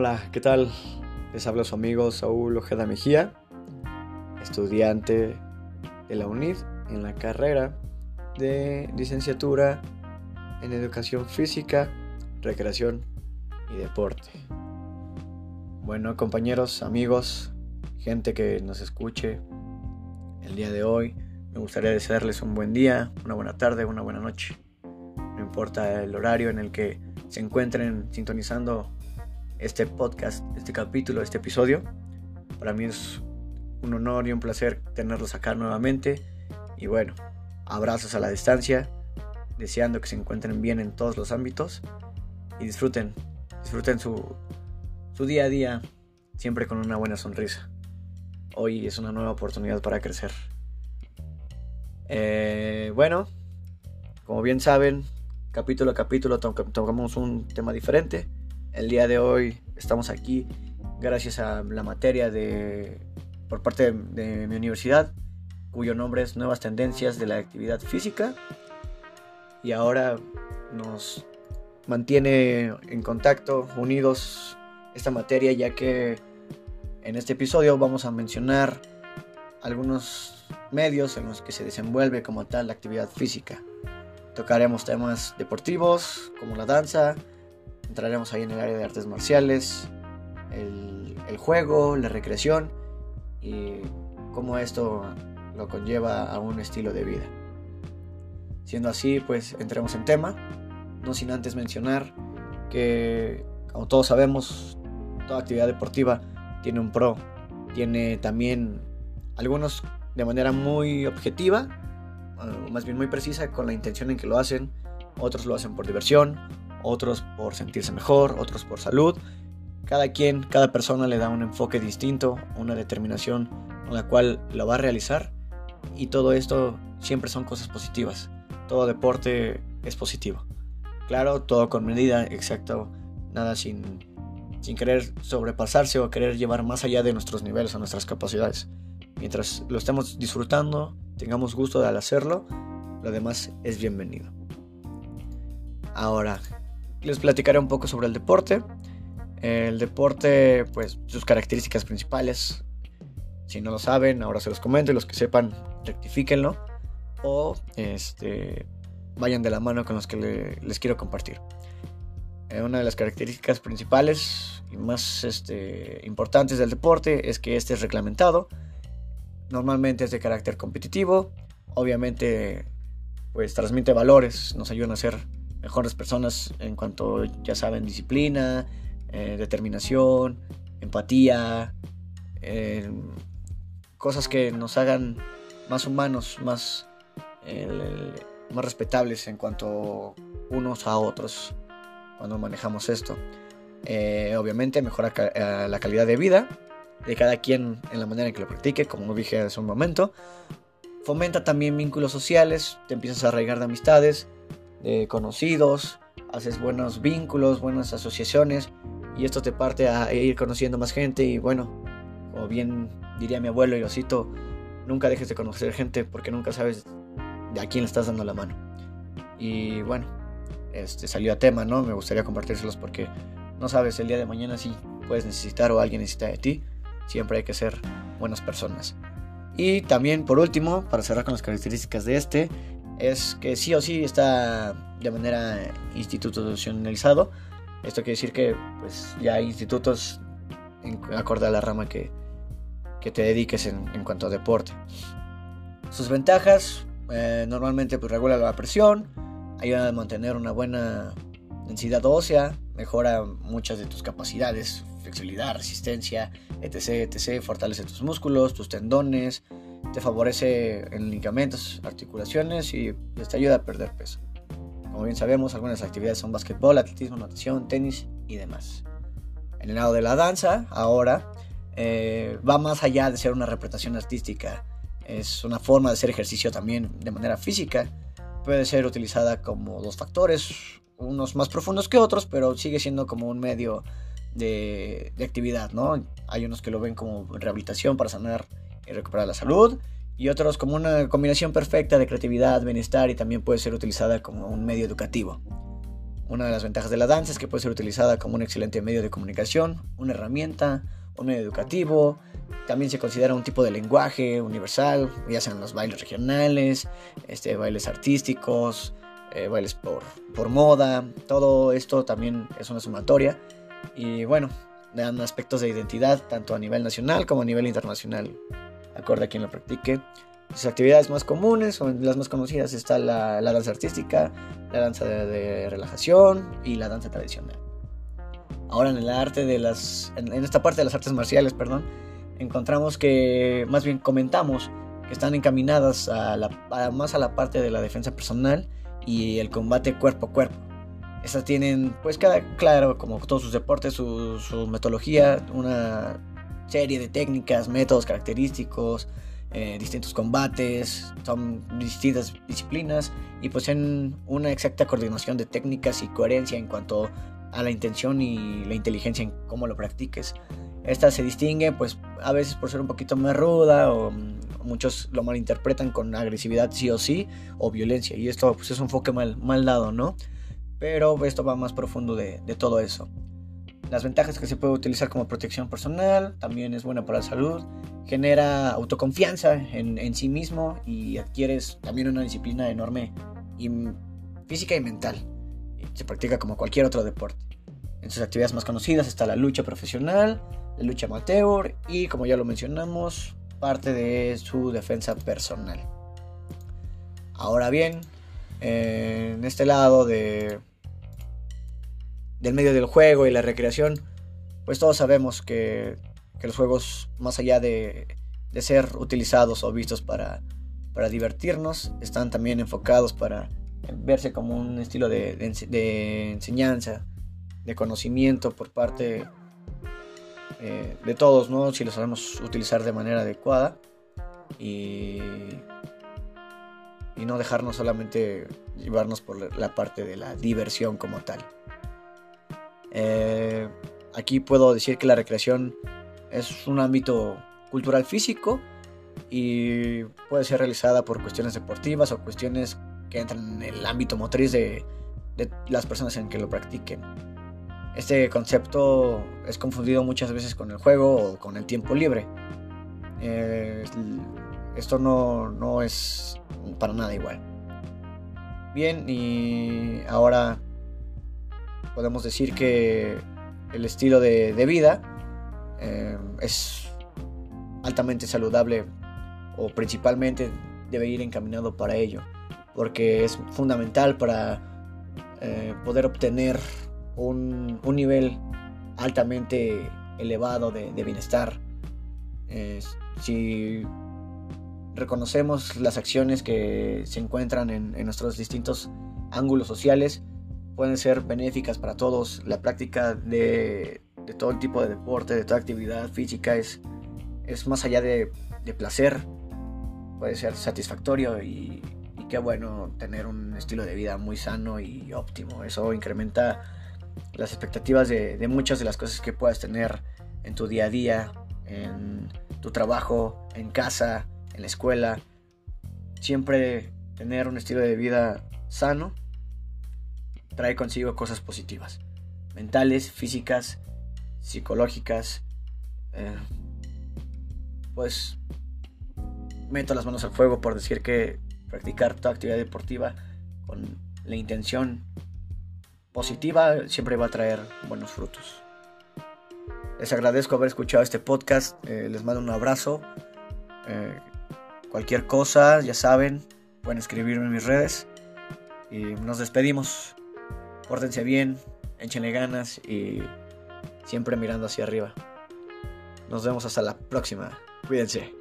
Hola, ¿qué tal? Les habla su amigo Saúl Ojeda Mejía, estudiante de la UNID en la carrera de licenciatura en educación física, recreación y deporte. Bueno, compañeros, amigos, gente que nos escuche el día de hoy, me gustaría desearles un buen día, una buena tarde, una buena noche. No importa el horario en el que se encuentren sintonizando este podcast, este capítulo, este episodio. Para mí es un honor y un placer tenerlos acá nuevamente. Y bueno, abrazos a la distancia, deseando que se encuentren bien en todos los ámbitos y disfruten, disfruten su, su día a día siempre con una buena sonrisa. Hoy es una nueva oportunidad para crecer. Eh, bueno, como bien saben, capítulo a capítulo tomamos un tema diferente. El día de hoy estamos aquí gracias a la materia de por parte de, mi universidad, cuyo nombre es Nuevas Tendencias de la Actividad Física. Y ahora nos mantiene en contacto, unidos esta materia, ya que en este episodio vamos a mencionar algunos medios en los que se desenvuelve como tal la actividad física. Tocaremos temas deportivos como la danza, entraremos ahí en el área de artes marciales, el, el juego, la recreación y cómo esto lo conlleva a un estilo de vida. Siendo así, pues entremos en tema, no sin antes mencionar que, como todos sabemos, toda actividad deportiva tiene un pro, tiene también algunos de manera muy objetiva, más bien muy precisa con la intención en que lo hacen, otros lo hacen por diversión, otros por sentirse mejor, otros por salud. Cada quien, cada persona le da un enfoque distinto, una determinación con la cual lo va a realizar y todo esto siempre son cosas positivas. Todo deporte es positivo. Claro, todo con medida, exacto, nada sin, sin querer sobrepasarse o querer llevar más allá de nuestros niveles o nuestras capacidades. Mientras lo estemos disfrutando, tengamos gusto al hacerlo, lo demás es bienvenido. Ahora, les platicaré un poco sobre el deporte. El deporte, pues sus características principales, si no lo saben, ahora se los comento y los que sepan, rectifíquenlo o este, vayan de la mano con los que les quiero compartir. Eh, una de las características principales y más este, importantes del deporte es que este es reglamentado. Normalmente es de carácter competitivo. Obviamente, pues transmite valores, nos ayudan a ser mejores personas en cuanto, ya saben, disciplina, eh, determinación, empatía, eh, cosas que nos hagan más humanos, más, más respetables en cuanto unos a otros cuando manejamos esto. Eh, obviamente mejora la calidad de vida de cada quien en la manera en que lo practique, como dije hace un momento. Fomenta también vínculos sociales, te empiezas a arraigar de amistades, de conocidos, haces buenos vínculos, buenas asociaciones y esto te parte a ir conociendo más gente y bueno, como bien diría mi abuelo y lo cito, nunca dejes de conocer gente porque nunca sabes de a quién le estás dando la mano. Y bueno, este salió a tema, ¿no? Me gustaría compartírselos porque no sabes el día de mañana si puedes necesitar o alguien necesita de ti. Siempre hay que ser buenas personas. Y también por último, para cerrar con las características de este, es que sí o sí está de manera institucionalizado. Esto quiere decir que pues, ya hay institutos en, acorde a la rama que, que te dediques en, cuanto a deporte. Sus ventajas, eh, normalmente pues, regula la presión, ayuda a mantener una buena densidad ósea, mejora muchas de tus capacidades, flexibilidad, resistencia, etc, etc, fortalece tus músculos, tus tendones, te favorece en ligamentos, articulaciones y te ayuda a perder peso. Como bien sabemos, algunas actividades son básquetbol, atletismo, natación, tenis y demás. En el lado de la danza, ahora, eh, va más allá de ser una representación artística. Es una forma de hacer ejercicio también de manera física. Puede ser utilizada como dos factores, unos más profundos que otros, pero sigue siendo como un medio de, actividad, ¿no? Hay unos que lo ven como rehabilitación para sanar y recuperar la salud. Y otros como una combinación perfecta de creatividad, bienestar y también puede ser utilizada como un medio educativo. Una de las ventajas de la danza es que puede ser utilizada como un excelente medio de comunicación, una herramienta, un medio educativo. También se considera un tipo de lenguaje universal, ya sean los bailes regionales, este, bailes artísticos, eh, bailes por, por moda. Todo esto también es una sumatoria. Y bueno, dan aspectos de identidad tanto a nivel nacional como a nivel internacional, acorde a quien lo practique. Sus actividades más comunes o las más conocidas está la, danza artística, la danza de, relajación y la danza tradicional. Ahora en el arte de las, en, esta parte de las artes marciales, perdón, encontramos que, más bien comentamos que están encaminadas a la, más a la parte de la defensa personal y el combate cuerpo a cuerpo. Estas tienen, pues cada, claro, como todos sus deportes, su, metodología, una serie de técnicas, métodos característicos, eh, distintos combates, son distintas disciplinas y poseen una exacta coordinación de técnicas y coherencia en cuanto a la intención y la inteligencia en cómo lo practiques. Esta se distingue pues a veces por ser un poquito más ruda o mm, muchos lo malinterpretan con agresividad sí o sí o violencia y esto pues es un enfoque mal, mal dado, ¿no? Pero esto va más profundo de, todo eso. Las ventajas que se puede utilizar como protección personal, también es buena para la salud, genera autoconfianza en, sí mismo y adquieres también una disciplina enorme y física y mental. Se practica como cualquier otro deporte. En sus actividades más conocidas está la lucha profesional, la lucha amateur y, como ya lo mencionamos, parte de su defensa personal. Ahora bien, en este lado de del medio del juego y la recreación, pues todos sabemos que, los juegos, más allá de, ser utilizados o vistos para, para, divertirnos, están también enfocados para verse como un estilo de, enseñanza, de conocimiento por parte eh, de todos, ¿no? Si lo sabemos utilizar de manera adecuada y, y no dejarnos solamente llevarnos por la parte de la diversión como tal. Eh, aquí puedo decir que la recreación es un ámbito cultural físico y puede ser realizada por cuestiones deportivas o cuestiones que entran en el ámbito motriz de, las personas en que lo practiquen. Este concepto es confundido muchas veces con el juego o con el tiempo libre. Esto no, no es para nada igual. Bien, y ahora podemos decir que el estilo de, vida eh, es altamente saludable o principalmente debe ir encaminado para ello, porque es fundamental para eh, poder obtener un, nivel altamente elevado de, bienestar. si reconocemos las acciones que se encuentran en nuestros distintos ángulos sociales, pueden ser benéficas para todos. La práctica de, todo tipo de deporte, de toda actividad física es, es más allá de, placer, puede ser satisfactorio y, qué bueno tener un estilo de vida muy sano y óptimo. Eso incrementa las expectativas de, muchas de las cosas que puedas tener en tu día a día, en tu trabajo, en casa, en la escuela. Siempre tener un estilo de vida sano trae consigo cosas positivas, mentales, físicas, psicológicas. Eh, pues meto las manos al fuego por decir que practicar toda actividad deportiva con la intención positiva siempre va a traer buenos frutos. Les agradezco haber escuchado este podcast, eh, les mando un abrazo. Eh, cualquier cosa, ya saben, pueden escribirme en mis redes y nos despedimos. Pórtense bien, échenle ganas y siempre mirando hacia arriba. Nos vemos hasta la próxima. Cuídense.